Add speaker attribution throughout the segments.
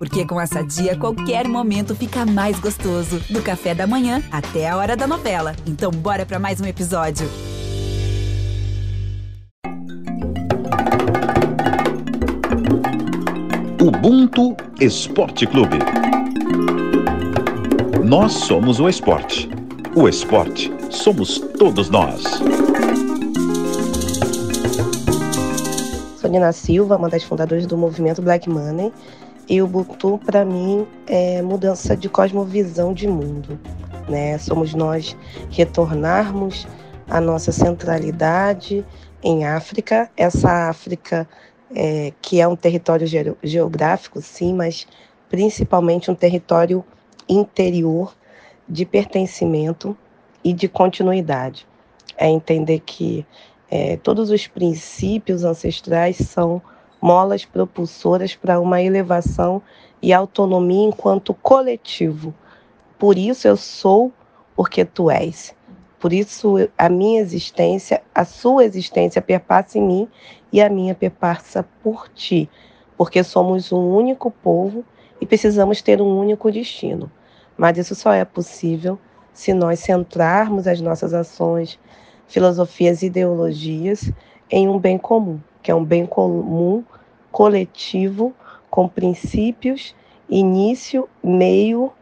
Speaker 1: Porque com essa dia, qualquer momento fica mais gostoso. Do café da manhã até a hora da novela. Então, bora para mais um episódio.
Speaker 2: Ubuntu Esporte Clube. Nós somos o esporte. O esporte somos todos nós.
Speaker 3: Sou Nina Silva, uma das fundadoras do movimento Black Money. E o Ubuntu, para mim, é mudança de cosmovisão de mundo. Né? Somos nós retornarmos a nossa centralidade em África, essa África é, que é um território ge geográfico, sim, mas principalmente um território interior de pertencimento e de continuidade. É entender que é, todos os princípios ancestrais são molas propulsoras para uma elevação e autonomia enquanto coletivo. Por isso eu sou porque tu és. Por isso a minha existência, a sua existência perpassa em mim e a minha perpassa por ti, porque somos um único povo e precisamos ter um único destino. Mas isso só é possível se nós centrarmos as nossas ações, filosofias e ideologias em um bem comum, que é um bem comum coletivo com princípios, início, meio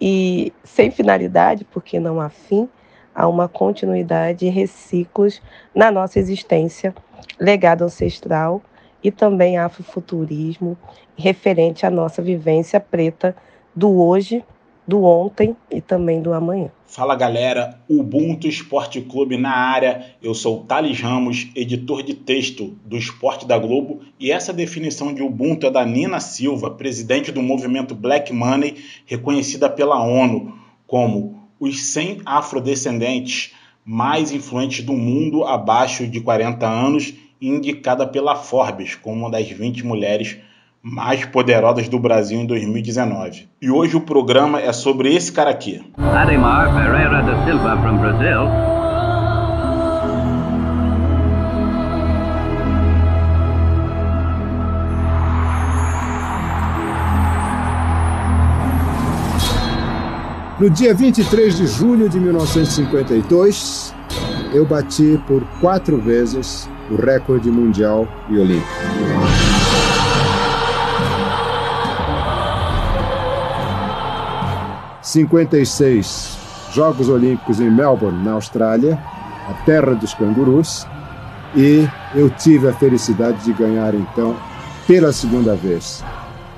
Speaker 3: e sem finalidade, porque não há fim, há uma continuidade e reciclos na nossa existência, legado ancestral e também afrofuturismo referente à nossa vivência preta do hoje do ontem e também do amanhã.
Speaker 4: Fala galera, Ubuntu Esporte Clube na área. Eu sou Thales Ramos, editor de texto do Esporte da Globo, e essa definição de Ubuntu é da Nina Silva, presidente do movimento Black Money, reconhecida pela ONU como os 100 afrodescendentes mais influentes do mundo abaixo de 40 anos, indicada pela Forbes como uma das 20 mulheres mais poderosas do Brasil em 2019. E hoje o programa é sobre esse cara aqui. Ademar Pereira da Silva from Brazil.
Speaker 5: No dia 23 de julho de 1952, eu bati por quatro vezes o recorde mundial e olímpico. 56 Jogos Olímpicos em Melbourne, na Austrália, a terra dos cangurus, e eu tive a felicidade de ganhar então pela segunda vez,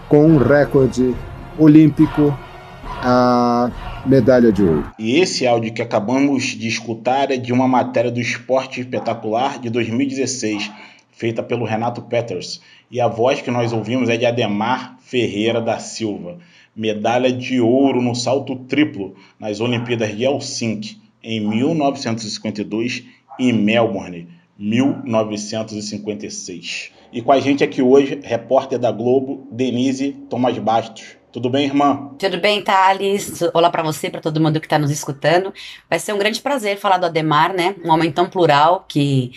Speaker 5: com um recorde olímpico, a medalha de ouro.
Speaker 4: E esse áudio que acabamos de escutar é de uma matéria do Esporte Espetacular de 2016, feita pelo Renato Peters, e a voz que nós ouvimos é de Ademar Ferreira da Silva medalha de ouro no salto triplo nas Olimpíadas de Helsinki em 1952 e Melbourne, 1956. E com a gente aqui hoje, repórter da Globo, Denise Thomas Bastos. Tudo bem, irmã?
Speaker 6: Tudo bem, Thales? Olá para você, para todo mundo que está nos escutando. Vai ser um grande prazer falar do Ademar, né? Um homem tão plural que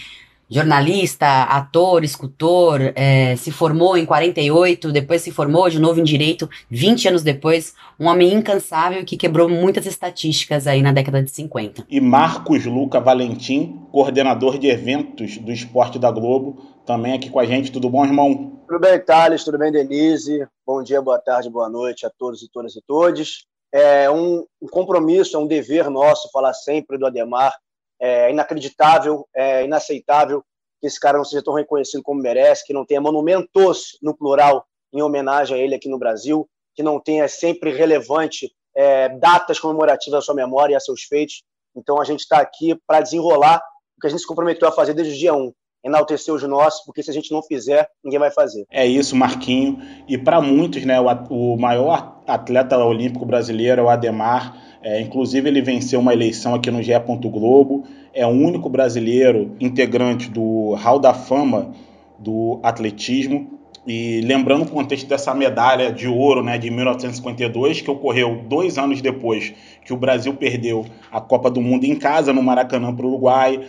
Speaker 6: jornalista, ator, escultor, é, se formou em 48, depois se formou de novo em direito 20 anos depois, um homem incansável que quebrou muitas estatísticas aí na década de 50.
Speaker 4: E Marcos Luca Valentim, coordenador de eventos do Esporte da Globo, também aqui com a gente. Tudo bom, irmão?
Speaker 7: Tudo bem, Thales? Tudo bem, Denise? Bom dia, boa tarde, boa noite a todos e todas e todos. É um, um compromisso, é um dever nosso falar sempre do Ademar, é inacreditável, é inaceitável que esse cara não seja tão reconhecido como merece, que não tenha monumentos no plural em homenagem a ele aqui no Brasil, que não tenha sempre relevante é, datas comemorativas à sua memória e a seus feitos. Então a gente está aqui para desenrolar o que a gente se comprometeu a fazer desde o dia 1, enaltecer os nossos, porque se a gente não fizer, ninguém vai fazer.
Speaker 4: É isso, Marquinho. E para muitos, né, o, o maior atleta olímpico brasileiro é o Ademar é, inclusive, ele venceu uma eleição aqui no GE. Globo. É o único brasileiro integrante do Hall da Fama do atletismo. E lembrando o contexto dessa medalha de ouro né, de 1952, que ocorreu dois anos depois que o Brasil perdeu a Copa do Mundo em casa, no Maracanã, para o Uruguai.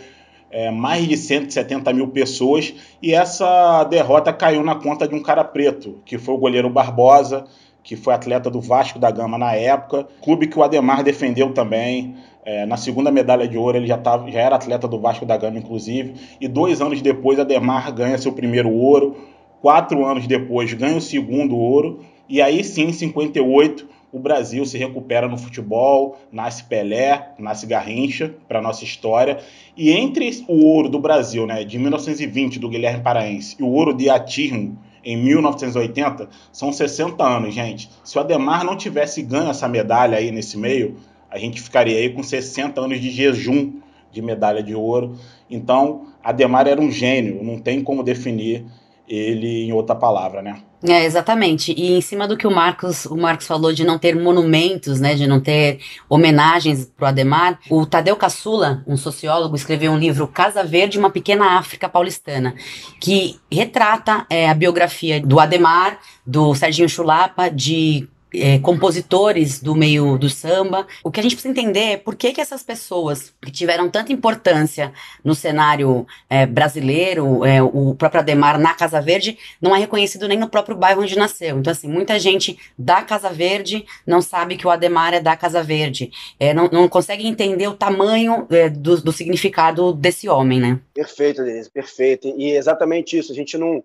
Speaker 4: É, mais de 170 mil pessoas. E essa derrota caiu na conta de um cara preto, que foi o goleiro Barbosa, que foi atleta do Vasco da Gama na época, clube que o Ademar defendeu também. É, na segunda medalha de ouro ele já, tava, já era atleta do Vasco da Gama, inclusive, e dois anos depois Ademar ganha seu primeiro ouro, quatro anos depois ganha o segundo ouro, e aí sim, em 58, o Brasil se recupera no futebol, nasce Pelé, nasce Garrincha, para nossa história. E entre o ouro do Brasil, né, de 1920, do Guilherme Paraense, e o ouro de Atirno, em 1980, são 60 anos, gente. Se o Ademar não tivesse ganho essa medalha aí nesse meio, a gente ficaria aí com 60 anos de jejum de medalha de ouro. Então, Ademar era um gênio, não tem como definir ele em outra palavra, né?
Speaker 6: É, exatamente. E em cima do que o Marcos, o Marcos falou de não ter monumentos, né, de não ter homenagens pro Ademar, o Tadeu Caçula, um sociólogo, escreveu um livro Casa Verde, uma pequena África paulistana, que retrata é, a biografia do Ademar, do Serginho Chulapa, de é, compositores do meio do samba. O que a gente precisa entender é por que, que essas pessoas que tiveram tanta importância no cenário é, brasileiro, é, o próprio Ademar na Casa Verde, não é reconhecido nem no próprio bairro onde nasceu. Então, assim, muita gente da Casa Verde não sabe que o Ademar é da Casa Verde. É, não, não consegue entender o tamanho é, do, do significado desse homem, né?
Speaker 7: Perfeito, Denise, perfeito. E exatamente isso. A gente não,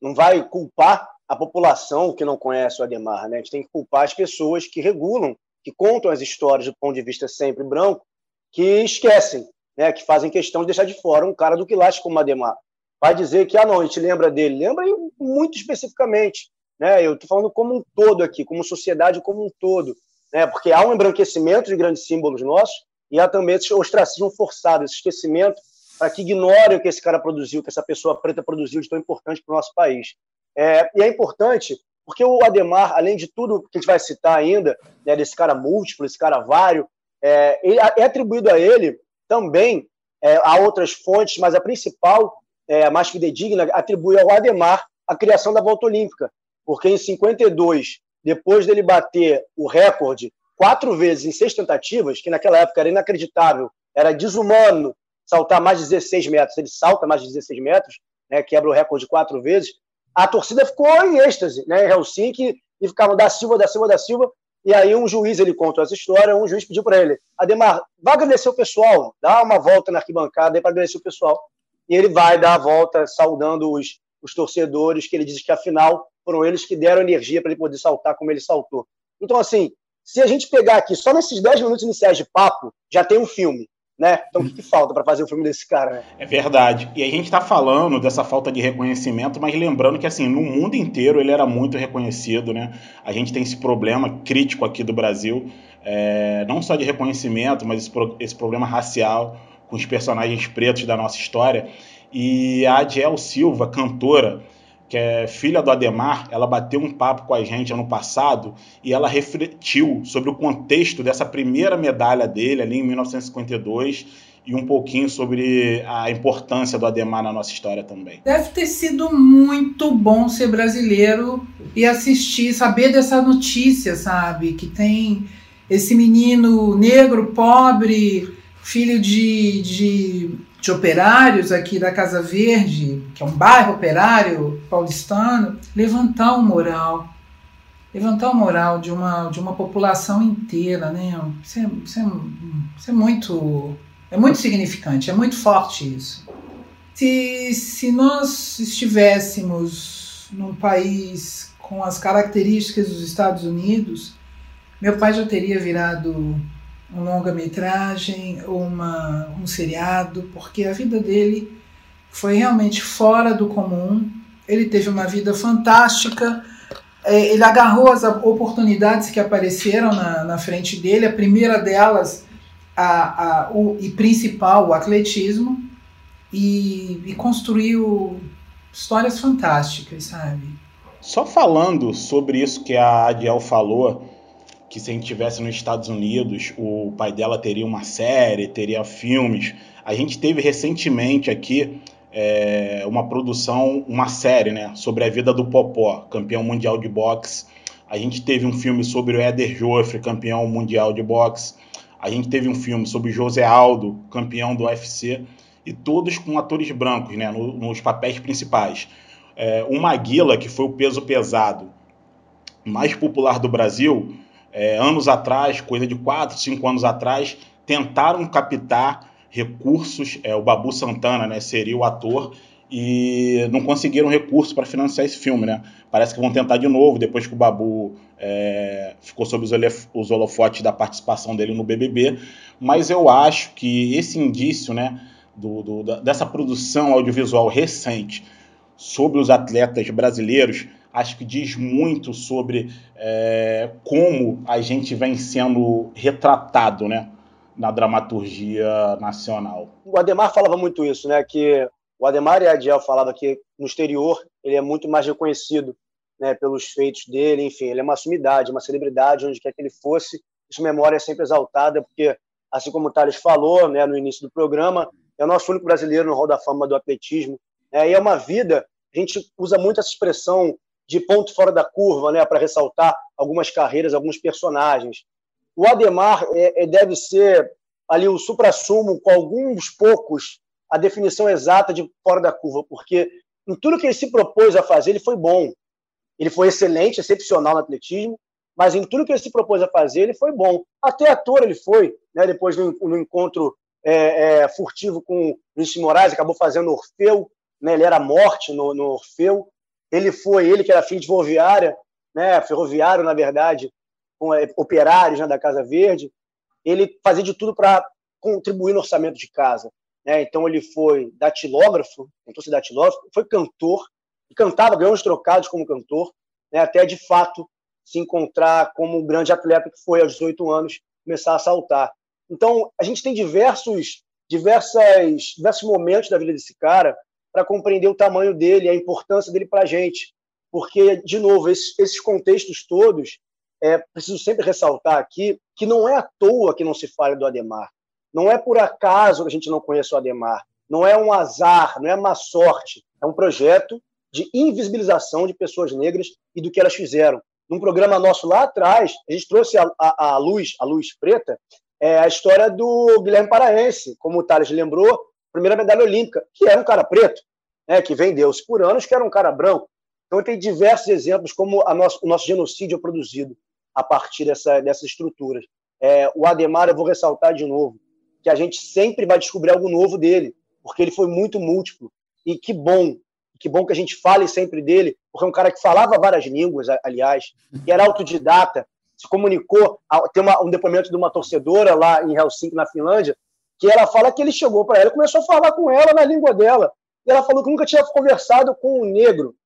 Speaker 7: não vai culpar a população que não conhece o Ademar. Né? A gente tem que culpar as pessoas que regulam, que contam as histórias do ponto de vista sempre branco, que esquecem, né? que fazem questão de deixar de fora um cara do quilate como o Ademar. Vai dizer que, ah, não, a gente lembra dele. Lembra muito especificamente. Né? Eu estou falando como um todo aqui, como sociedade como um todo. Né? Porque há um embranquecimento de grandes símbolos nossos e há também esse ostracismo forçado, esse esquecimento para que ignore o que esse cara produziu, que essa pessoa preta produziu de tão importante para o nosso país. É, e é importante porque o Ademar, além de tudo que a gente vai citar ainda, né, desse cara múltiplo, esse cara vário, é, é atribuído a ele também é, a outras fontes, mas a principal, é, a mais fidedigna, atribui ao Ademar a criação da volta olímpica, porque em 52, depois dele bater o recorde quatro vezes em seis tentativas, que naquela época era inacreditável, era desumano saltar mais de 16 metros, ele salta mais de 16 metros, né, quebra o recorde quatro vezes, a torcida ficou em êxtase, né, em Helsinki, e ficavam da Silva, da Silva, da Silva, e aí um juiz, ele contou essa história, um juiz pediu para ele, Ademar, vai agradecer o pessoal, dá uma volta na arquibancada para agradecer o pessoal. E ele vai dar a volta saudando os, os torcedores, que ele diz que afinal foram eles que deram energia para ele poder saltar como ele saltou. Então, assim, se a gente pegar aqui só nesses 10 minutos iniciais de papo, já tem um filme né? Então o que, que falta para fazer o filme desse cara? Né?
Speaker 4: É verdade. E a gente está falando dessa falta de reconhecimento, mas lembrando que assim no mundo inteiro ele era muito reconhecido, né? A gente tem esse problema crítico aqui do Brasil, é, não só de reconhecimento, mas esse, esse problema racial com os personagens pretos da nossa história. E a Adiel Silva, cantora, que é filha do Ademar, ela bateu um papo com a gente ano passado e ela refletiu sobre o contexto dessa primeira medalha dele ali em 1952 e um pouquinho sobre a importância do Ademar na nossa história também.
Speaker 8: Deve ter sido muito bom ser brasileiro e assistir, saber dessa notícia, sabe? Que tem esse menino negro, pobre, filho de, de de operários aqui da Casa Verde, que é um bairro operário paulistano, levantar o moral. Levantar o moral de uma, de uma população inteira, né? Isso é, isso é, isso é muito é muito significante, é muito forte isso. Se, se nós estivéssemos num país com as características dos Estados Unidos, meu pai já teria virado um longa-metragem um seriado, porque a vida dele foi realmente fora do comum. Ele teve uma vida fantástica, é, ele agarrou as oportunidades que apareceram na, na frente dele, a primeira delas, a, a, o, e principal, o atletismo, e, e construiu histórias fantásticas, sabe?
Speaker 4: Só falando sobre isso que a Adiel falou, que se a gente tivesse nos Estados Unidos, o pai dela teria uma série, teria filmes. A gente teve recentemente aqui é, uma produção, uma série, né, sobre a vida do Popó, campeão mundial de boxe. A gente teve um filme sobre o Éder Joffre, campeão mundial de boxe. A gente teve um filme sobre José Aldo, campeão do UFC, e todos com atores brancos, né, no, nos papéis principais. É, o Maguila, que foi o peso pesado, mais popular do Brasil, é, anos atrás, coisa de 4, 5 anos atrás, tentaram captar recursos, é, o Babu Santana né, seria o ator, e não conseguiram recurso para financiar esse filme, né? Parece que vão tentar de novo, depois que o Babu é, ficou sob os holofotes da participação dele no BBB, mas eu acho que esse indício, né, do, do, dessa produção audiovisual recente sobre os atletas brasileiros, acho que diz muito sobre é, como a gente vem sendo retratado, né, na dramaturgia nacional.
Speaker 7: O Ademar falava muito isso, né, que o Ademar e a Adiel falavam que no exterior ele é muito mais reconhecido né, pelos feitos dele, enfim, ele é uma sumidade, uma celebridade, onde quer que ele fosse, sua memória é sempre exaltada, porque, assim como o Thales falou né, no início do programa, é o nosso único brasileiro no Hall da Fama do atletismo, né, e é uma vida, a gente usa muito essa expressão de ponto fora da curva, né, para ressaltar algumas carreiras, alguns personagens. O Ademar é, é, deve ser ali o supra-sumo com alguns poucos a definição exata de fora da curva, porque em tudo que ele se propôs a fazer, ele foi bom. Ele foi excelente, excepcional no atletismo, mas em tudo que ele se propôs a fazer, ele foi bom. Até ator ele foi, né, depois no, no encontro é, é, furtivo com Luiz Moraes, acabou fazendo Orfeu, né, ele era morte no, no Orfeu. Ele foi, ele que era filho de ferroviária, né, ferroviário, na verdade, com é, operários né, da Casa Verde. Ele fazia de tudo para contribuir no orçamento de casa. Né? Então ele foi datilógrafo, tentou ser datilógrafo, foi cantor, e cantava, ganhou uns trocados como cantor, né? até de fato se encontrar como um grande atleta que foi aos 18 anos começar a saltar. Então a gente tem diversos, diversas, diversos momentos da vida desse cara para compreender o tamanho dele, a importância dele para a gente, porque de novo esses, esses contextos todos é preciso sempre ressaltar aqui que não é à toa que não se fala do Ademar. Não é por acaso que a gente não conhece o Ademar. Não é um azar, não é má sorte. É um projeto de invisibilização de pessoas negras e do que elas fizeram. Num programa nosso lá atrás, a gente trouxe a, a, a luz, a luz preta, é a história do Guilherme Paraense, como o Thales lembrou, primeira medalha olímpica, que era um cara preto, né, que vendeu-se por anos, que era um cara branco. Então tem diversos exemplos como nosso, o nosso genocídio é produzido a partir dessa, dessas estruturas. É, o Ademar, eu vou ressaltar de novo, que a gente sempre vai descobrir algo novo dele, porque ele foi muito múltiplo. E que bom, que bom que a gente fale sempre dele, porque é um cara que falava várias línguas, aliás, que era autodidata, se comunicou. Tem uma, um depoimento de uma torcedora lá em Helsinki, na Finlândia, que ela fala que ele chegou para ela e começou a falar com ela na língua dela. E ela falou que nunca tinha conversado com um negro.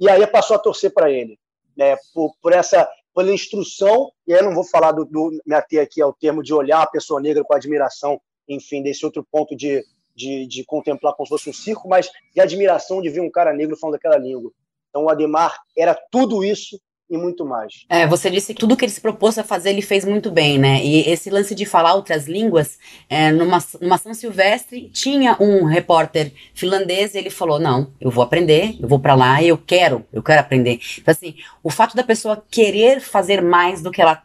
Speaker 7: E aí passou a torcer para ele, né, por, por essa pela instrução, e aí eu não vou falar do, do me ater aqui ao termo de olhar a pessoa negra com admiração, enfim, desse outro ponto de, de, de contemplar como se fosse um circo, mas de admiração de ver um cara negro falando aquela língua. Então o Ademar era tudo isso e muito mais.
Speaker 6: É, você disse que tudo que ele se propôs a fazer, ele fez muito bem, né? E esse lance de falar outras línguas, é, numa, numa São Silvestre, tinha um repórter finlandês e ele falou: Não, eu vou aprender, eu vou para lá e eu quero, eu quero aprender. Então, assim, o fato da pessoa querer fazer mais do que ela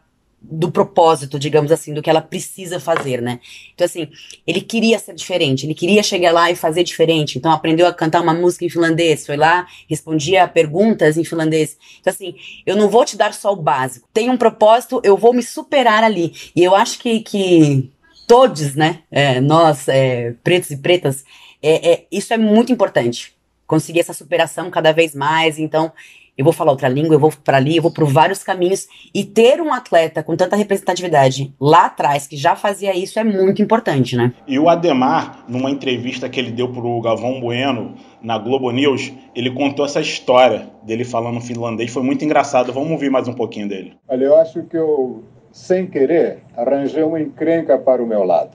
Speaker 6: do propósito, digamos assim, do que ela precisa fazer, né? Então, assim, ele queria ser diferente, ele queria chegar lá e fazer diferente. Então, aprendeu a cantar uma música em finlandês, foi lá, respondia perguntas em finlandês. Então, assim, eu não vou te dar só o básico. Tem um propósito, eu vou me superar ali. E eu acho que, que todos, né, é, nós, é, pretos e pretas, é, é, isso é muito importante. Conseguir essa superação cada vez mais. Então, eu vou falar outra língua, eu vou para ali, eu vou por vários caminhos. E ter um atleta com tanta representatividade lá atrás, que já fazia isso, é muito importante, né?
Speaker 4: E o Ademar, numa entrevista que ele deu pro Galvão Bueno na Globo News, ele contou essa história dele falando finlandês. Foi muito engraçado. Vamos ouvir mais um pouquinho dele.
Speaker 5: Olha, eu acho que eu, sem querer, arranjei uma encrenca para o meu lado.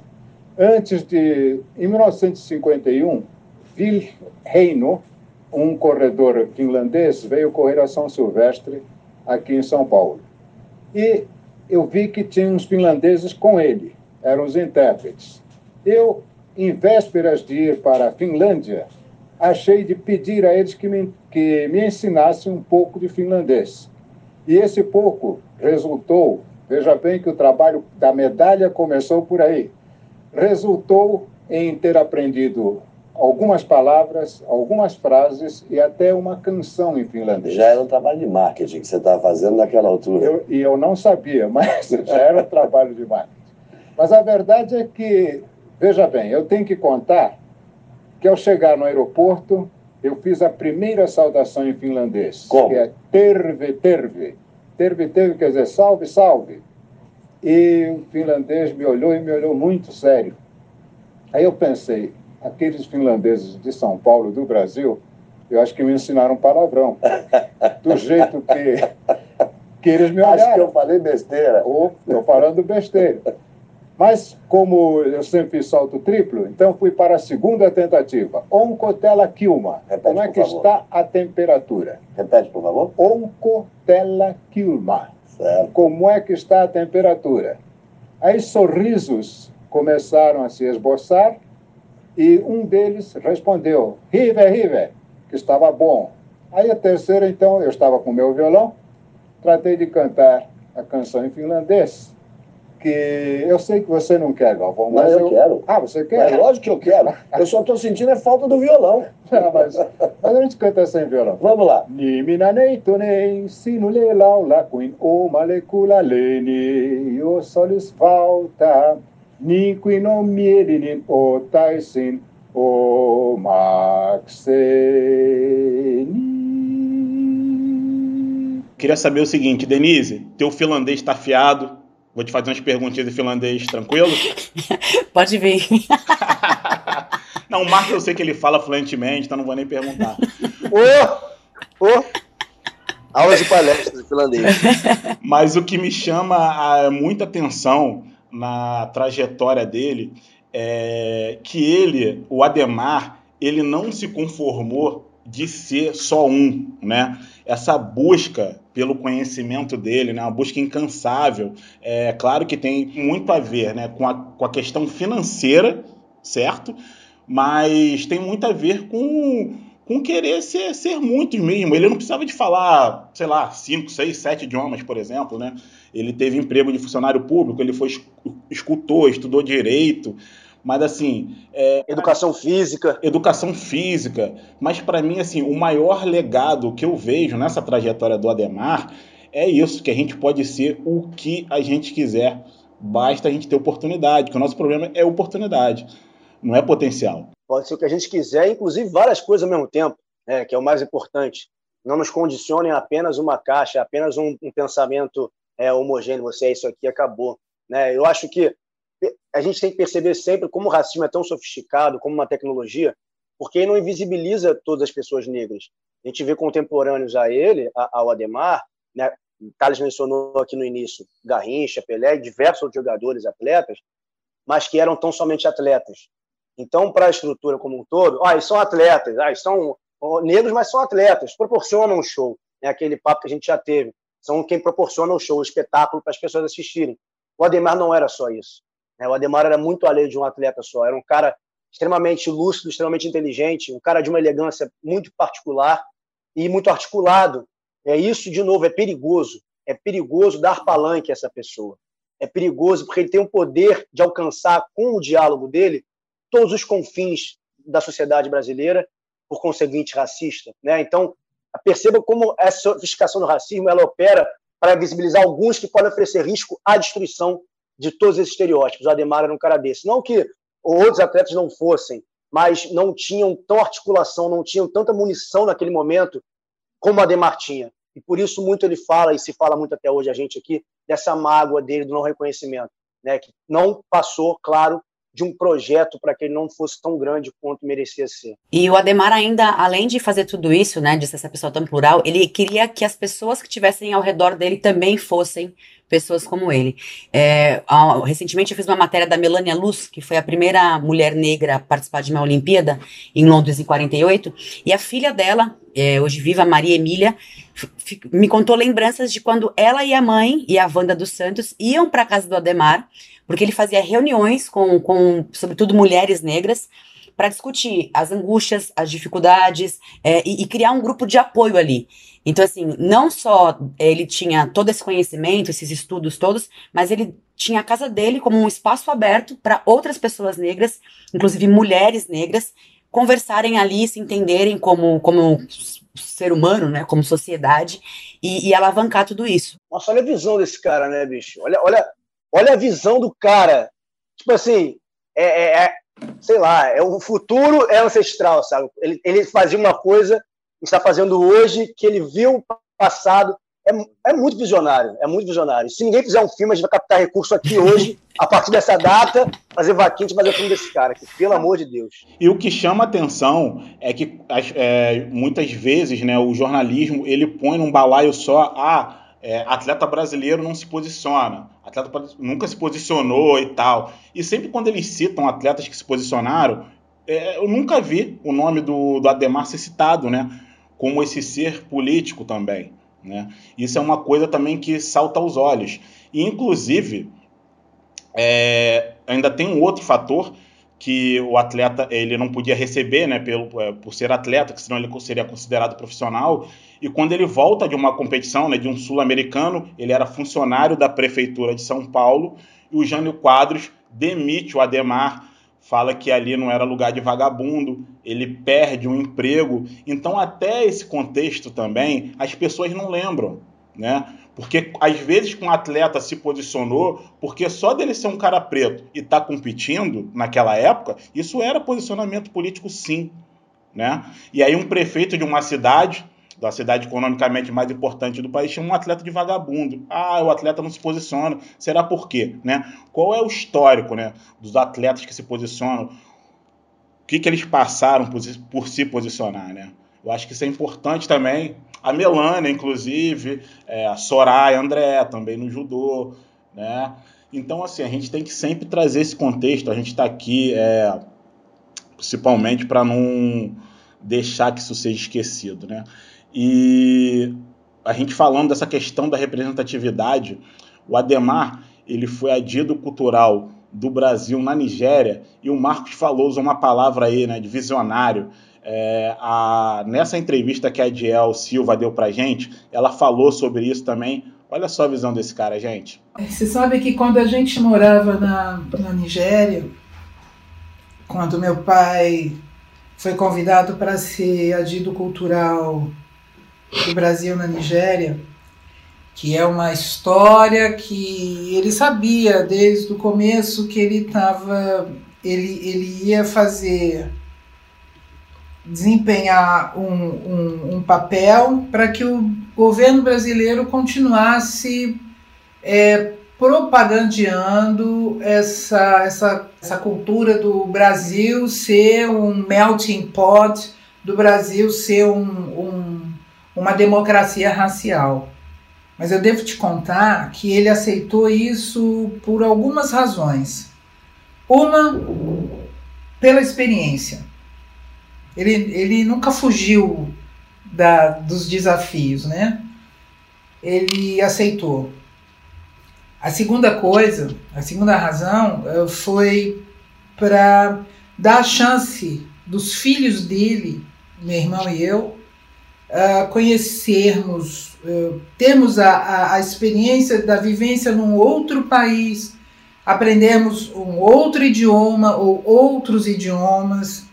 Speaker 5: Antes de. Em 1951, Vilheino um corredor finlandês veio correr a São Silvestre aqui em São Paulo. E eu vi que tinha uns finlandeses com ele, eram os intérpretes. Eu, em vésperas de ir para a Finlândia, achei de pedir a eles que me, que me ensinassem um pouco de finlandês. E esse pouco resultou, veja bem que o trabalho da medalha começou por aí, resultou em ter aprendido algumas palavras, algumas frases e até uma canção em finlandês.
Speaker 9: Já era um trabalho de marketing que você estava fazendo naquela altura.
Speaker 5: Eu, e eu não sabia, mas já era trabalho de marketing. Mas a verdade é que, veja bem, eu tenho que contar que ao chegar no aeroporto, eu fiz a primeira saudação em finlandês,
Speaker 9: Como?
Speaker 5: que é terve, terve. Terve, terve quer dizer salve, salve. E o finlandês me olhou e me olhou muito sério. Aí eu pensei, aqueles finlandeses de São Paulo, do Brasil, eu acho que me ensinaram palavrão. Do jeito que, que eles me olharam.
Speaker 9: Acho que eu falei besteira.
Speaker 5: Ou estou falando besteira. Mas, como eu sempre fiz salto triplo, então fui para a segunda tentativa. Oncotela Kilma.
Speaker 9: Repete,
Speaker 5: Como é que
Speaker 9: favor.
Speaker 5: está a temperatura?
Speaker 9: Repete, por favor.
Speaker 5: Oncotela Kilma.
Speaker 9: Certo.
Speaker 5: Como é que está a temperatura? Aí sorrisos começaram a se esboçar e um deles respondeu, Rive, Rive, que estava bom. Aí a terceira, então, eu estava com meu violão, tratei de cantar a canção em finlandês, que eu sei que você não quer, Galvão,
Speaker 9: Não,
Speaker 5: mas
Speaker 9: eu quero.
Speaker 5: Ah, você quer?
Speaker 9: lógico que eu quero. Eu só estou sentindo a falta do violão.
Speaker 5: Ah, mas, mas a gente canta sem violão.
Speaker 9: Vamos lá.
Speaker 5: Niin minä neitonen sinulle laula kuin omalle kulalleni, jos olis valta, niin kuin on mieli, niin ottaisin omakseni.
Speaker 4: Queria saber o seguinte, Denise, teu finlandês está afiado. Vou te fazer umas perguntinhas de finlandês, tranquilo?
Speaker 6: Pode vir.
Speaker 4: Não, o Marco eu sei que ele fala fluentemente, então não vou nem perguntar.
Speaker 7: Ô! Ô! Aulas de palestra de finlandês.
Speaker 4: Mas o que me chama a, muita atenção na trajetória dele é que ele, o Ademar, ele não se conformou de ser só um, né? Essa busca pelo conhecimento dele, né? Uma busca incansável. É claro que tem muito a ver, né? Com a, com a questão financeira, certo? Mas tem muito a ver com com querer ser, ser muito mesmo. Ele não precisava de falar, sei lá, cinco, seis, sete idiomas, por exemplo, né? Ele teve emprego de funcionário público, ele foi escultor, estudou direito, mas assim... É,
Speaker 7: educação física.
Speaker 4: Educação física. Mas para mim, assim, o maior legado que eu vejo nessa trajetória do Ademar é isso, que a gente pode ser o que a gente quiser. Basta a gente ter oportunidade, que o nosso problema é oportunidade, não é potencial
Speaker 7: pode ser o que a gente quiser, inclusive várias coisas ao mesmo tempo, né, que é o mais importante. Não nos condicionem apenas uma caixa, apenas um, um pensamento é, homogêneo, você é isso aqui, acabou. Né? Eu acho que a gente tem que perceber sempre como o racismo é tão sofisticado, como uma tecnologia, porque ele não invisibiliza todas as pessoas negras. A gente vê contemporâneos a ele, ao Ademar, né? Thales mencionou aqui no início Garrincha, Pelé, diversos outros jogadores, atletas, mas que eram tão somente atletas. Então, para a estrutura como um todo, ah, são atletas, ah, são negros, mas são atletas, proporcionam um show. É aquele papo que a gente já teve. São quem proporciona o show, o espetáculo para as pessoas assistirem. O Ademar não era só isso. Né? O Ademar era muito além de um atleta só. Era um cara extremamente lúcido, extremamente inteligente, um cara de uma elegância muito particular e muito articulado. É isso, de novo, é perigoso. É perigoso dar palanque a essa pessoa. É perigoso porque ele tem o poder de alcançar, com o diálogo dele, todos os confins da sociedade brasileira, por conseguinte racista. Né? Então, perceba como essa sofisticação do racismo ela opera para visibilizar alguns que podem oferecer risco à destruição de todos esses estereótipos. O Ademar era um cara desse. Não que outros atletas não fossem, mas não tinham tão articulação, não tinham tanta munição naquele momento como o Ademar tinha. E por isso muito ele fala, e se fala muito até hoje a gente aqui, dessa mágoa dele do não reconhecimento, né? que não passou, claro, de um projeto para que ele não fosse tão grande quanto merecia ser.
Speaker 6: E o Ademar ainda, além de fazer tudo isso, né, de ser essa pessoa tão plural, ele queria que as pessoas que estivessem ao redor dele também fossem pessoas como ele. É, recentemente eu fiz uma matéria da Melania Luz, que foi a primeira mulher negra a participar de uma Olimpíada em Londres em 48, e a filha dela, é, hoje viva, Maria Emília, me contou lembranças de quando ela e a mãe e a Wanda dos Santos iam para a casa do Ademar, porque ele fazia reuniões com, com sobretudo, mulheres negras, para discutir as angústias, as dificuldades é, e, e, criar um grupo de apoio ali. Então, assim, não só ele tinha todo esse conhecimento, esses estudos todos, mas ele tinha a casa dele como um espaço aberto para outras pessoas negras, inclusive mulheres negras, conversarem ali, se entenderem como, como ser humano, né, como sociedade, e, e, alavancar tudo isso.
Speaker 7: Nossa, olha a visão desse cara, né, bicho? Olha, olha, olha a visão do cara. Tipo assim, é, é, é sei lá, é o futuro é ancestral, sabe? Ele, ele fazia uma coisa está fazendo hoje que ele viu passado é, é muito visionário, é muito visionário. Se ninguém fizer um filme, a gente vai captar recurso aqui hoje, a partir dessa data, fazer vaquinha de fazer o filme desse cara, que, pelo amor de Deus.
Speaker 4: E o que chama atenção é que é, muitas vezes né, o jornalismo ele põe num balaio só a ah, é, atleta brasileiro não se posiciona, atleta nunca se posicionou e tal. E sempre quando eles citam atletas que se posicionaram, é, eu nunca vi o nome do, do Ademar ser citado, né? Como esse ser político também. Né? Isso é uma coisa também que salta aos olhos. E, inclusive, é, ainda tem um outro fator que o atleta ele não podia receber, né, pelo, é, por ser atleta, que senão ele seria considerado profissional. E quando ele volta de uma competição, né, de um sul-americano, ele era funcionário da prefeitura de São Paulo e o Jânio Quadros demite o Ademar fala que ali não era lugar de vagabundo, ele perde um emprego. Então, até esse contexto também, as pessoas não lembram, né? Porque às vezes um atleta se posicionou, porque só dele ser um cara preto e estar tá competindo naquela época, isso era posicionamento político sim, né? E aí um prefeito de uma cidade da cidade economicamente mais importante do país, tinha um atleta de vagabundo. Ah, o atleta não se posiciona. Será por quê? Né? Qual é o histórico né, dos atletas que se posicionam? O que, que eles passaram por, por se posicionar? Né? Eu acho que isso é importante também. A Melania, inclusive, é, a Soraya André também no judô. Né? Então, assim, a gente tem que sempre trazer esse contexto. A gente está aqui é, principalmente para não deixar que isso seja esquecido. Né? E a gente falando dessa questão da representatividade, o Ademar ele foi adido cultural do Brasil na Nigéria e o Marcos falou, usou uma palavra aí, né, de visionário. É, a, nessa entrevista que a Adiel Silva deu pra gente, ela falou sobre isso também. Olha só a visão desse cara, gente.
Speaker 8: Você sabe que quando a gente morava na, na Nigéria, quando meu pai foi convidado para ser adido cultural do Brasil na Nigéria, que é uma história que ele sabia desde o começo que ele estava, ele, ele ia fazer, desempenhar um, um, um papel para que o governo brasileiro continuasse é, propagandeando essa, essa, essa cultura do Brasil ser um melting pot, do Brasil ser um, um uma democracia racial. Mas eu devo te contar que ele aceitou isso por algumas razões. Uma, pela experiência. Ele, ele nunca fugiu da, dos desafios, né? Ele aceitou. A segunda coisa, a segunda razão eh, foi para dar a chance dos filhos dele, meu irmão e eu, uh, conhecermos, uh, termos a, a, a, experiência da vivência num outro país, aprendermos um outro idioma ou outros idiomas,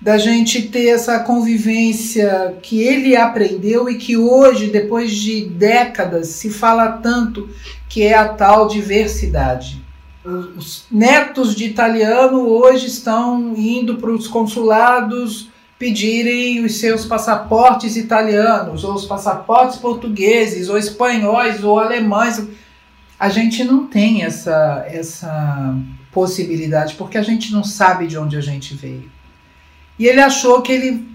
Speaker 8: da gente ter essa convivência que ele aprendeu e que hoje, depois de décadas, se fala tanto que é a tal diversidade. Os netos de italiano hoje estão indo para os consulados pedirem os seus passaportes italianos, ou os passaportes portugueses, ou espanhóis, ou alemães. A gente não tem essa, essa possibilidade, porque a gente não sabe de onde a gente veio. E ele achou que ele,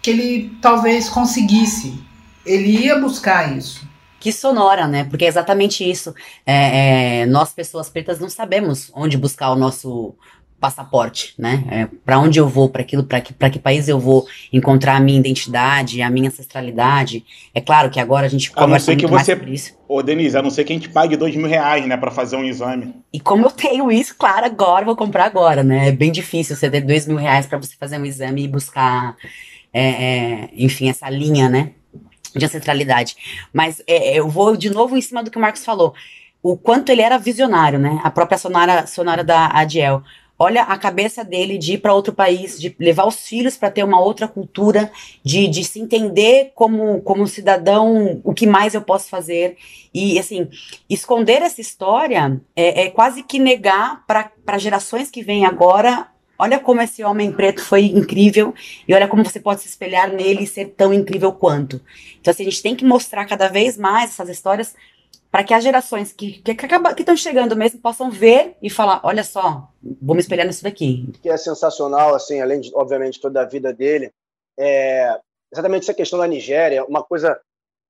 Speaker 8: que ele talvez conseguisse. Ele ia buscar isso.
Speaker 6: Que sonora, né? Porque é exatamente isso. É, é, nós, pessoas pretas, não sabemos onde buscar o nosso passaporte, né? É, para onde eu vou, para aquilo, para que, que país eu vou encontrar a minha identidade, a minha ancestralidade. É claro que agora a gente conversa muito que mais sobre isso.
Speaker 4: Ô, Denise, a não ser que a gente pague dois mil reais, né, para fazer um exame.
Speaker 6: E como eu tenho isso, claro, agora vou comprar agora, né? É bem difícil você ter dois mil reais para você fazer um exame e buscar, é, é, enfim, essa linha, né, de ancestralidade. Mas é, eu vou de novo em cima do que o Marcos falou. O quanto ele era visionário, né? A própria sonora, sonora da Adiel olha a cabeça dele de ir para outro país, de levar os filhos para ter uma outra cultura, de, de se entender como, como cidadão, o que mais eu posso fazer. E, assim, esconder essa história é, é quase que negar para gerações que vêm agora Olha como esse homem preto foi incrível e olha como você pode se espelhar nele e ser tão incrível quanto. Então, assim, a gente tem que mostrar cada vez mais essas histórias para que as gerações que estão que, que chegando mesmo possam ver e falar, olha só, vou me espelhar nisso daqui.
Speaker 7: Que é sensacional, assim, além de, obviamente, toda a vida dele, é exatamente essa questão da Nigéria, uma coisa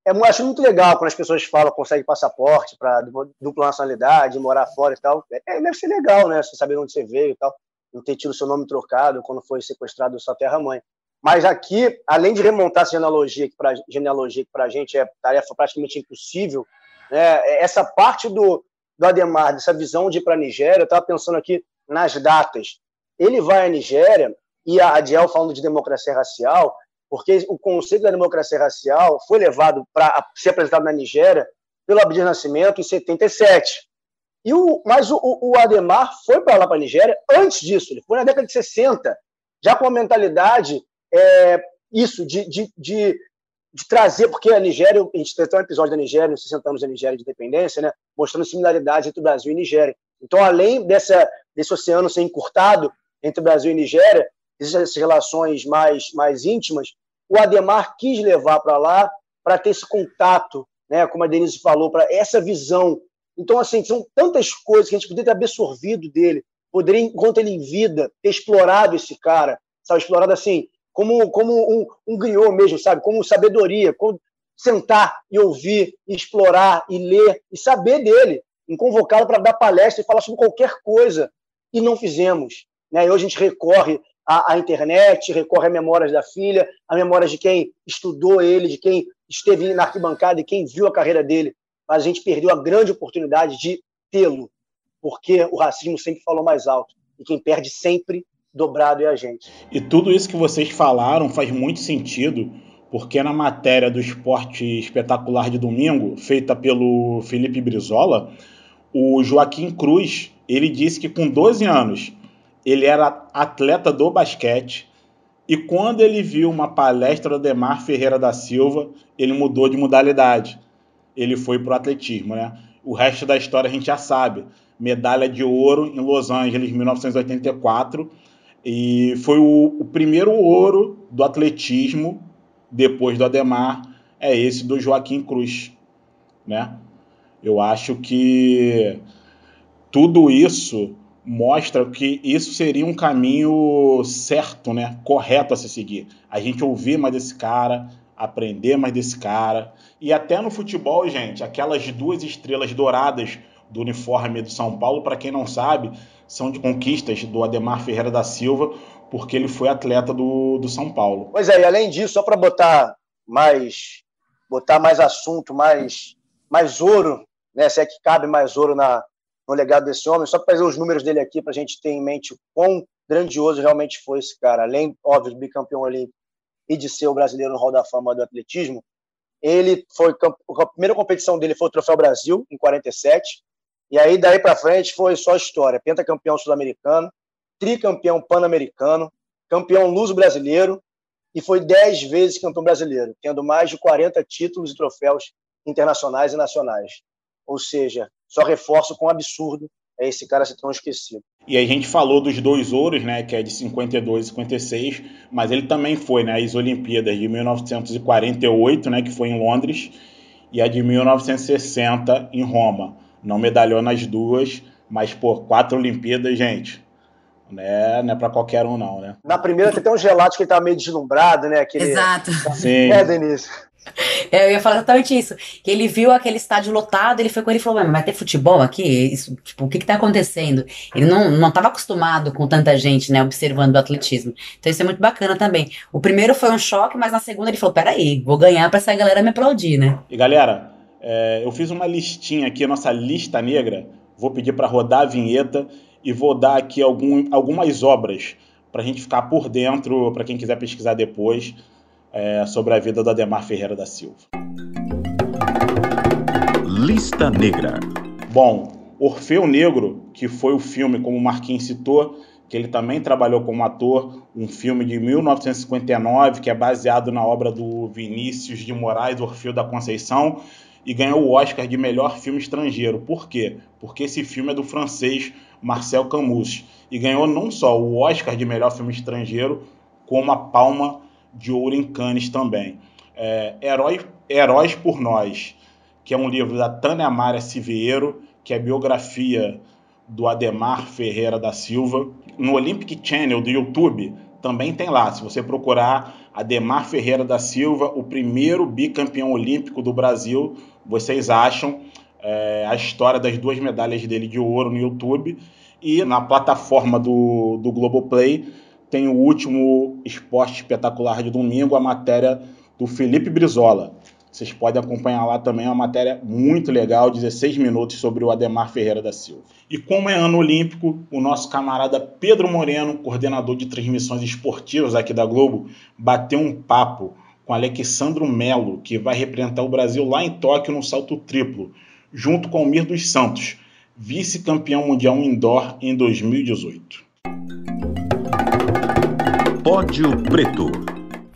Speaker 7: é, eu acho muito legal quando as pessoas falam consegue passaporte para dupla nacionalidade, morar fora e tal. É, deve ser legal, né? Você saber onde você veio e tal não ter tido seu nome trocado quando foi sequestrado sua terra-mãe. Mas aqui, além de remontar essa que genealogia que para a gente é tarefa praticamente impossível, né? essa parte do, do Ademar, dessa visão de ir para a Nigéria, eu estava pensando aqui nas datas. Ele vai à Nigéria, e a Adiel falando de democracia racial, porque o conceito da democracia racial foi levado para ser apresentado na Nigéria pelo Abdias Nascimento em 77. E o, mas o, o Ademar foi para lá, para a Nigéria, antes disso, ele foi na década de 60, já com a mentalidade, é, isso, de, de, de, de, trazer, porque a Nigéria, a gente tem um episódio da Nigéria, nos 60 anos da Nigéria de independência, né, mostrando similaridades entre o Brasil e Nigéria. Então, além dessa, desse oceano ser encurtado entre Brasil e Nigéria, essas relações mais, mais íntimas, o Ademar quis levar para lá para ter esse contato, né, como a Denise falou, para essa visão então, assim, são tantas coisas que a gente poderia ter absorvido dele, poderia, enquanto ele em vida, ter explorado esse cara, sabe? Explorado assim, como, como um, um griot mesmo, sabe? Como sabedoria, como sentar e ouvir, e explorar, e ler, e saber dele, em convocá-lo para dar palestra e falar sobre qualquer coisa. E não fizemos. Né? E hoje a gente recorre à, à, internet, recorre a memórias da filha, a memórias de quem estudou ele, de quem esteve na arquibancada e quem viu a carreira dele mas a gente perdeu a grande oportunidade de tê-lo, porque o racismo sempre falou mais alto. E quem perde sempre dobrado é a gente.
Speaker 4: E tudo isso que vocês falaram faz muito sentido, porque na matéria do esporte espetacular de domingo, feita pelo Felipe Brizola, o Joaquim Cruz, ele disse que com 12 anos ele era atleta do basquete e quando ele viu uma palestra do Demar Ferreira da Silva, ele mudou de modalidade ele foi para o atletismo, né? O resto da história a gente já sabe. Medalha de ouro em Los Angeles, 1984. E foi o, o primeiro ouro do atletismo, depois do Ademar, é esse do Joaquim Cruz, né? Eu acho que tudo isso mostra que isso seria um caminho certo, né? Correto a se seguir. A gente ouvir mais desse cara, aprender mais desse cara. E até no futebol, gente, aquelas duas estrelas douradas do uniforme do São Paulo, para quem não sabe, são de conquistas do Ademar Ferreira da Silva, porque ele foi atleta do, do São Paulo.
Speaker 7: Pois é, e além disso, só para botar mais botar mais assunto, mais mais ouro, né, se é que cabe mais ouro na, no legado desse homem, só para fazer os números dele aqui, para a gente ter em mente o quão grandioso realmente foi esse cara. Além, óbvio, de bicampeão olímpico, e de ser o brasileiro no Hall da Fama do atletismo, ele foi a primeira competição dele foi o Troféu Brasil em 47, e aí daí para frente foi só história, pentacampeão sul-americano, tricampeão pan-americano, campeão luso brasileiro e foi dez vezes campeão brasileiro, tendo mais de 40 títulos e troféus internacionais e nacionais. Ou seja, só reforço com absurdo é esse cara ser tão esquecido.
Speaker 4: E a gente falou dos dois ouros, né, que é de 52 e 56, mas ele também foi, né, as Olimpíadas de 1948, né, que foi em Londres, e a de 1960 em Roma. Não medalhou nas duas, mas por quatro Olimpíadas, gente. Né, não é para qualquer um não, né?
Speaker 7: Na primeira tem até um gelato que ele tá meio deslumbrado, né? Aquele...
Speaker 6: Exato.
Speaker 4: Sim.
Speaker 7: É, Denise.
Speaker 6: É, eu ia falar exatamente isso. Que ele viu aquele estádio lotado, ele foi com ele e falou: Mas vai ter futebol aqui? Isso, tipo, o que, que tá acontecendo? Ele não, não tava acostumado com tanta gente, né, observando o atletismo. Então isso é muito bacana também. O primeiro foi um choque, mas na segunda ele falou: Peraí, vou ganhar pra essa galera me aplaudir, né?
Speaker 4: E galera, é, eu fiz uma listinha aqui, nossa lista negra. Vou pedir para rodar a vinheta e vou dar aqui algum, algumas obras pra gente ficar por dentro, para quem quiser pesquisar depois é, sobre a vida do Ademar Ferreira da Silva.
Speaker 2: Lista Negra.
Speaker 4: Bom, Orfeu Negro, que foi o filme, como o Marquinhos citou, que ele também trabalhou como ator, um filme de 1959 que é baseado na obra do Vinícius de Moraes, Orfeu da Conceição, e ganhou o Oscar de melhor filme estrangeiro. Por quê? Porque esse filme é do francês Marcel Camus e ganhou não só o Oscar de melhor filme estrangeiro, como a Palma de Ouro em Cannes também. É, Heróis, Heróis por Nós, que é um livro da Tânia Maria Siviero, que é biografia do Ademar Ferreira da Silva. No Olympic Channel do YouTube também tem lá. Se você procurar Ademar Ferreira da Silva, o primeiro bicampeão olímpico do Brasil, vocês acham é, a história das duas medalhas dele de ouro no YouTube. E na plataforma do, do Globoplay tem o último esporte espetacular de domingo, a matéria do Felipe Brizola. Vocês podem acompanhar lá também uma matéria muito legal, 16 minutos, sobre o Ademar Ferreira da Silva. E como é ano olímpico, o nosso camarada Pedro Moreno, coordenador de transmissões esportivas aqui da Globo, bateu um papo com Alexandro Melo, que vai representar o Brasil lá em Tóquio no salto triplo, junto com Almir dos Santos, vice-campeão mundial indoor em 2018.
Speaker 2: Pódio Preto.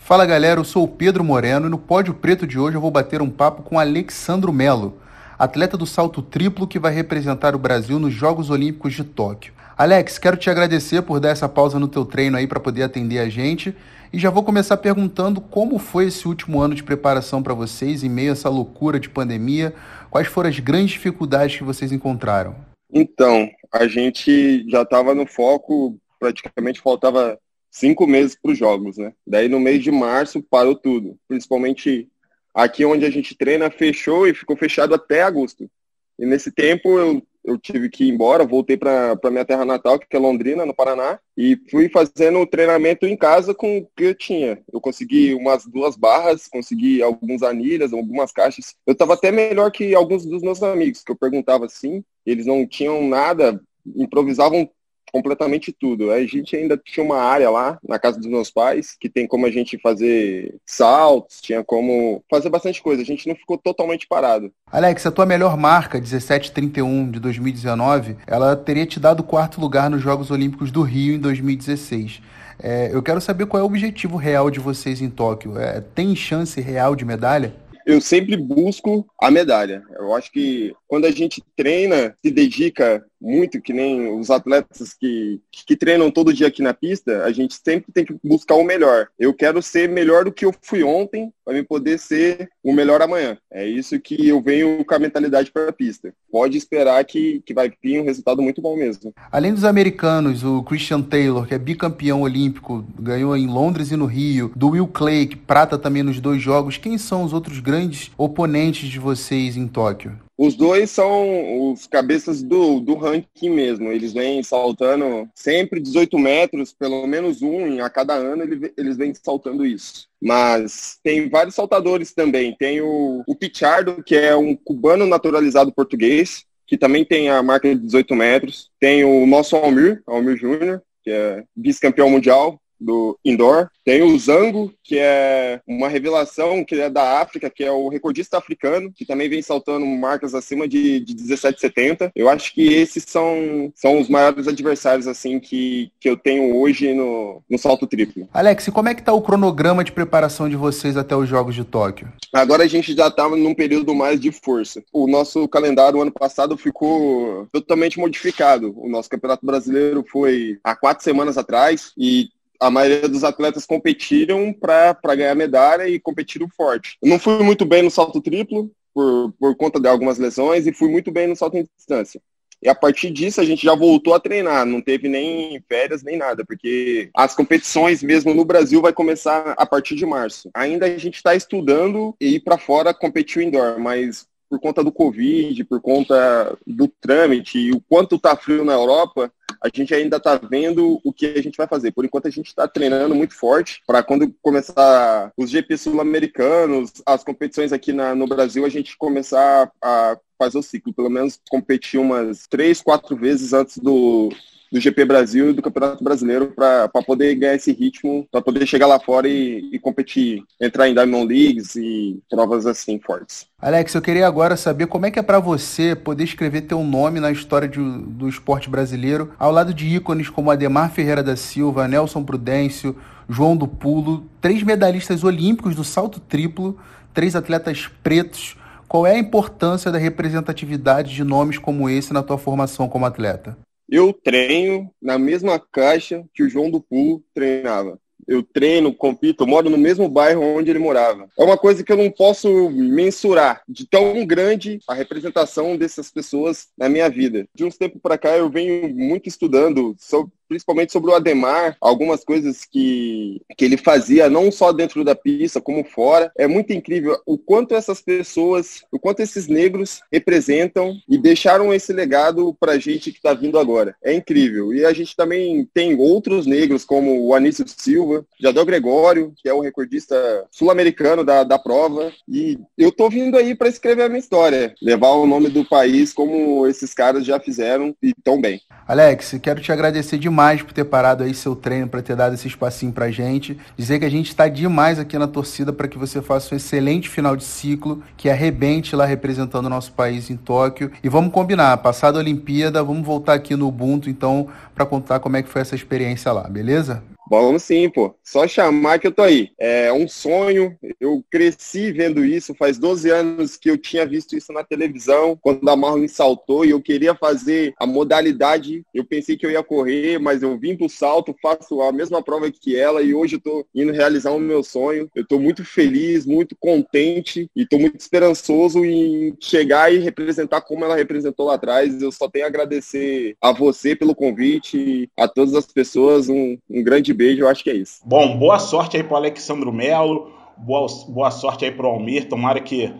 Speaker 10: Fala galera, eu sou o Pedro Moreno e no Pódio Preto de hoje eu vou bater um papo com Alexandro Melo, atleta do salto triplo que vai representar o Brasil nos Jogos Olímpicos de Tóquio. Alex, quero te agradecer por dar essa pausa no teu treino aí para poder atender a gente e já vou começar perguntando como foi esse último ano de preparação para vocês em meio a essa loucura de pandemia. Quais foram as grandes dificuldades que vocês encontraram?
Speaker 11: Então, a gente já estava no foco, praticamente faltava cinco meses para os jogos, né? Daí no mês de março parou tudo, principalmente aqui onde a gente treina fechou e ficou fechado até agosto. E nesse tempo eu, eu tive que ir embora, voltei para minha terra natal, que é Londrina, no Paraná, e fui fazendo o treinamento em casa com o que eu tinha. Eu consegui umas duas barras, consegui alguns anilhas, algumas caixas. Eu estava até melhor que alguns dos meus amigos, que eu perguntava assim, eles não tinham nada, improvisavam completamente tudo. A gente ainda tinha uma área lá na casa dos meus pais que tem como a gente fazer saltos, tinha como fazer bastante coisa. A gente não ficou totalmente parado.
Speaker 10: Alex, a tua melhor marca, 1731 de 2019, ela teria te dado quarto lugar nos Jogos Olímpicos do Rio em 2016. É, eu quero saber qual é o objetivo real de vocês em Tóquio. É, tem chance real de medalha?
Speaker 11: eu sempre busco a medalha. Eu acho que quando a gente treina, se dedica muito, que nem os atletas que, que treinam todo dia aqui na pista, a gente sempre tem que buscar o melhor. Eu quero ser melhor do que eu fui ontem para me poder ser o melhor amanhã. É isso que eu venho com a mentalidade para a pista. Pode esperar que, que vai vir um resultado muito bom mesmo.
Speaker 10: Além dos americanos, o Christian Taylor, que é bicampeão olímpico, ganhou em Londres e no Rio, do Will Clay, que prata também nos dois jogos, quem são os outros grandes oponentes de vocês em Tóquio?
Speaker 11: Os dois são os cabeças do, do ranking mesmo. Eles vêm saltando sempre 18 metros, pelo menos um a cada ano eles vêm saltando isso. Mas tem vários saltadores também. Tem o, o Pichardo, que é um cubano naturalizado português, que também tem a marca de 18 metros. Tem o nosso Almir, Almir Júnior, que é vice-campeão mundial do indoor. Tem o Zango, que é uma revelação que é da África, que é o recordista africano, que também vem saltando marcas acima de, de 17,70. Eu acho que esses são, são os maiores adversários assim que, que eu tenho hoje no, no salto triplo.
Speaker 10: Alex, e como é que está o cronograma de preparação de vocês até os Jogos de Tóquio?
Speaker 11: Agora a gente já está num período mais de força. O nosso calendário ano passado ficou totalmente modificado. O nosso Campeonato Brasileiro foi há quatro semanas atrás e a maioria dos atletas competiram para ganhar medalha e competiram forte. Eu não fui muito bem no salto triplo, por, por conta de algumas lesões, e fui muito bem no salto em distância. E a partir disso a gente já voltou a treinar, não teve nem férias nem nada, porque as competições mesmo no Brasil vai começar a partir de março. Ainda a gente está estudando e ir para fora competir indoor, mas por conta do Covid, por conta do trâmite e o quanto está frio na Europa, a gente ainda está vendo o que a gente vai fazer. Por enquanto, a gente está treinando muito forte para quando começar os GP sul-americanos, as competições aqui na, no Brasil, a gente começar a fazer o ciclo. Pelo menos competir umas três, quatro vezes antes do, do GP Brasil e do Campeonato Brasileiro para poder ganhar esse ritmo, para poder chegar lá fora e, e, competir, entrar em Diamond Leagues e provas assim fortes.
Speaker 10: Alex, eu queria agora saber como é que é para você poder escrever teu nome na história de, do esporte brasileiro, ao lado de ícones como Ademar Ferreira da Silva, Nelson Prudêncio, João do Pulo, três medalhistas olímpicos do salto triplo, três atletas pretos. Qual é a importância da representatividade de nomes como esse na tua formação como atleta?
Speaker 11: Eu treino na mesma caixa que o João do Pulo treinava eu treino, compito, moro no mesmo bairro onde ele morava. É uma coisa que eu não posso mensurar de tão grande a representação dessas pessoas na minha vida. De uns tempos para cá eu venho muito estudando sobre principalmente sobre o Ademar, algumas coisas que, que ele fazia, não só dentro da pista, como fora. É muito incrível o quanto essas pessoas, o quanto esses negros representam e deixaram esse legado para a gente que está vindo agora. É incrível. E a gente também tem outros negros, como o Anísio Silva, Jadel Gregório, que é o recordista sul-americano da, da prova. E eu tô vindo aí para escrever a minha história, levar o nome do país como esses caras já fizeram e tão bem.
Speaker 10: Alex, quero te agradecer demais por ter parado aí seu treino, para ter dado esse espacinho pra gente. Dizer que a gente está demais aqui na torcida para que você faça um excelente final de ciclo, que arrebente lá representando o nosso país em Tóquio. E vamos combinar, passada a Olimpíada, vamos voltar aqui no Ubuntu, então, para contar como é que foi essa experiência lá, beleza?
Speaker 11: Vamos sim, pô. Só chamar que eu tô aí. É um sonho. Eu cresci vendo isso. Faz 12 anos que eu tinha visto isso na televisão, quando a Marlon saltou e eu queria fazer a modalidade. Eu pensei que eu ia correr, mas eu vim pro salto, faço a mesma prova que ela e hoje eu tô indo realizar o meu sonho. Eu tô muito feliz, muito contente e tô muito esperançoso em chegar e representar como ela representou lá atrás. Eu só tenho a agradecer a você pelo convite, a todas as pessoas. Um, um grande beijo, eu acho que é isso.
Speaker 4: Bom, boa sorte aí pro Alexandro Melo, boa, boa sorte aí pro Almir, tomara que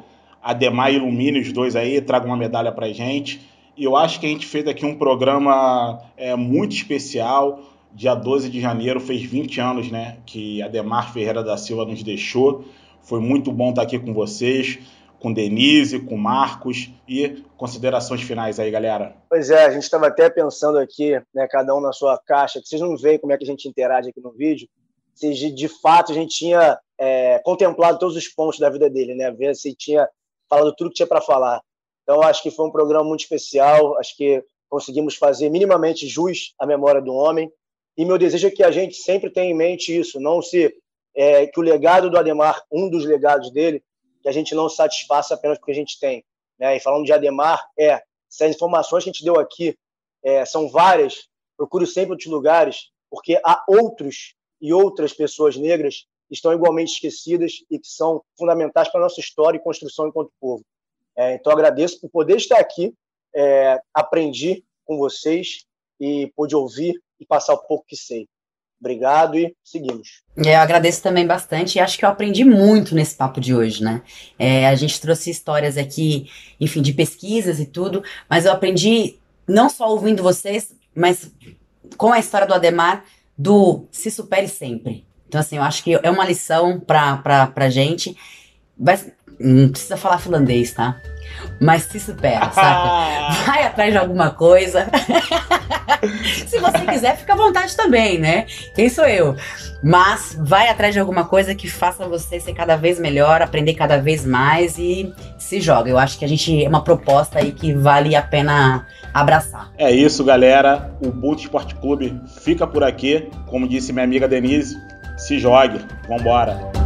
Speaker 4: a Demar ilumine os dois aí, traga uma medalha pra gente. E eu acho que a gente fez aqui um programa é, muito especial. Dia 12 de janeiro fez 20 anos, né? Que a Demar Ferreira da Silva nos deixou. Foi muito bom estar aqui com vocês, com Denise, com Marcos. E considerações finais aí, galera.
Speaker 7: Pois é, a gente estava até pensando aqui, né, cada um na sua caixa, que vocês não veem como é que a gente interage aqui no vídeo, se de fato a gente tinha é, contemplado todos os pontos da vida dele, né? Ver se tinha falado tudo que tinha para falar. Então, acho que foi um programa muito especial, acho que conseguimos fazer minimamente jus à memória do homem. E meu desejo é que a gente sempre tenha em mente isso, não se é, que o legado do Ademar, um dos legados dele, que a gente não satisfaça apenas porque a gente tem, né? E falando de Ademar, é, se as informações que a gente deu aqui é, são várias, procure sempre outros lugares, porque há outros e outras pessoas negras que estão igualmente esquecidas e que são fundamentais para a nossa história e construção enquanto povo. É, então, agradeço por poder estar aqui, é, aprendi com vocês e pude ouvir e passar o pouco que sei. Obrigado e seguimos.
Speaker 6: Eu agradeço também bastante e acho que eu aprendi muito nesse papo de hoje, né? É, a gente trouxe histórias aqui, enfim, de pesquisas e tudo, mas eu aprendi não só ouvindo vocês, mas com a história do Ademar, do se supere sempre. Então, assim, eu acho que é uma lição pra, pra gente. Mas não precisa falar finlandês, tá? Mas se supera, sabe? Vai atrás de alguma coisa. Se você quiser, fica à vontade também, né? Quem sou eu? Mas vai atrás de alguma coisa que faça você ser cada vez melhor, aprender cada vez mais e se joga. Eu acho que a gente é uma proposta aí que vale a pena abraçar.
Speaker 4: É isso, galera. O Boot Esporte Clube fica por aqui. Como disse minha amiga Denise, se jogue. Vambora.